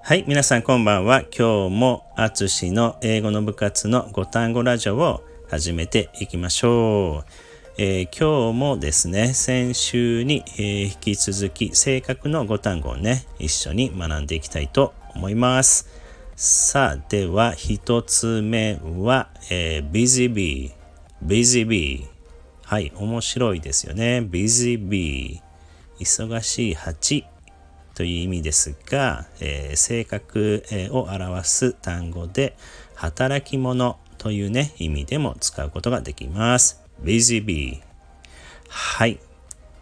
はい、皆さんこんばんは。今日もあつしの英語の部活の5単語ラジオを始めていきましょう。えー、今日もですね、先週に、えー、引き続き性格の5単語をね、一緒に学んでいきたいと思います。さあ、では一つ目は、えー、busy bee。busy bee。はい、面白いですよね。busy bee。忙しい蜂という意味ですが、えー、性格を表す単語で働き者というね意味でも使うことができます。busy bee はい。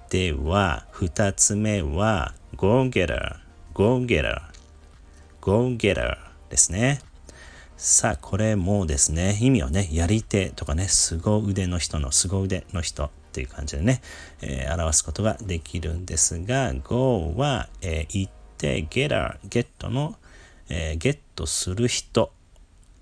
では2つ目は go getter go getter go getter ですね。さあ、これもですね、意味をね、やり手とかね、凄腕の人の凄腕の人。っていう感じでね、えー、表すことができるんですが、go は、えー、行って、getter、ゲットの、えー、ゲットする人、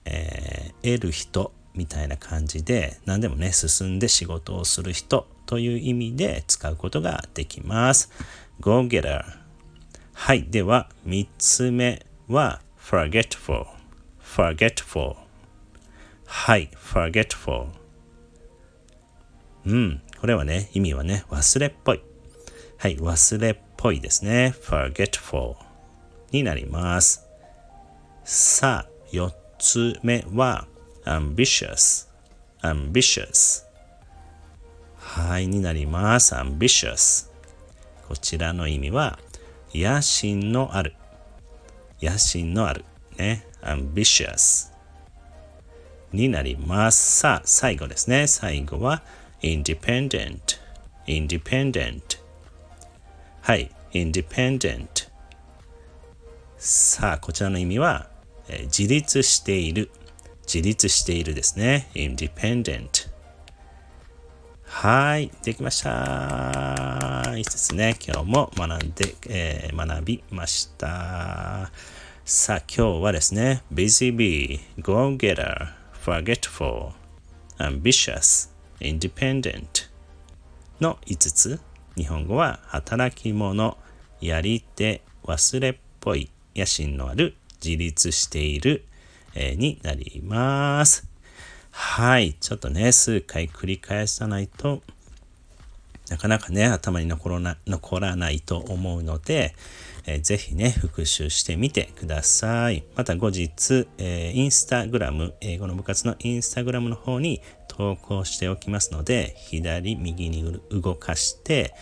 えー、得る人みたいな感じで、何でもね、進んで仕事をする人という意味で使うことができます。go getter。はい。では、3つ目は forgetful。forgetful。はい。forgetful。うん。これはね、意味はね、忘れっぽい。はい、忘れっぽいですね。forgetful になります。さあ、四つ目は ambitious。ambitious。はい、になります。ambitious。こちらの意味は、野心のある。野心のある。ね。ambitious になります。さあ、最後ですね。最後は、independent, independent はい、independent さあ、こちらの意味は、えー、自立している自立しているですね independent はい、できました。いいですね。今日も学んで、えー、学びました。さあ、今日はですね、busy bee, go-getter, forgetful, ambitious, independent の5つ。日本語は働き者やり手忘れっぽい野心のある自立している、えー、になります。はい。ちょっとね数回繰り返さないと。なかなかね頭に残らな残らないと思うので、えー、ぜひね、復習してみてください。また後日、えー、インスタグラム、英語の部活のインスタグラムの方に投稿しておきますので、左、右に動かして、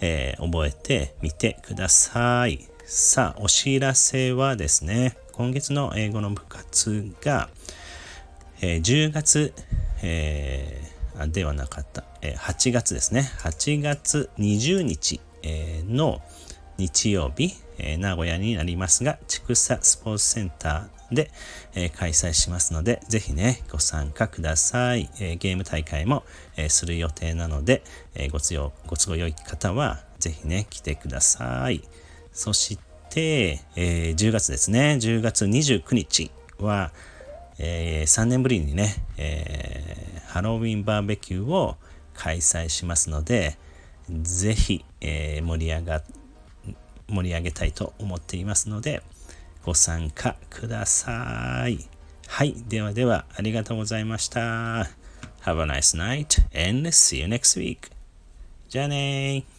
えー、覚えてみてください。さあ、お知らせはですね、今月の英語の部活が、えー、10月、えー、ではなかった、え、8月ですね、8月20日、え、の、日曜日、え、名古屋になりますが、千草スポーツセンターで、え、開催しますので、ぜひね、ご参加ください。え、ゲーム大会も、え、する予定なので、え、ご都合、ご都合良い方は、ぜひね、来てください。そして、え、10月ですね、10月29日は、えー、3年ぶりにね、えー、ハロウィンバーベキューを開催しますので、ぜひ、えー、盛り上が盛り上げたいと思っていますので、ご参加ください。はい。ではでは、ありがとうございました。Have a nice night and see you next week. じゃあねー。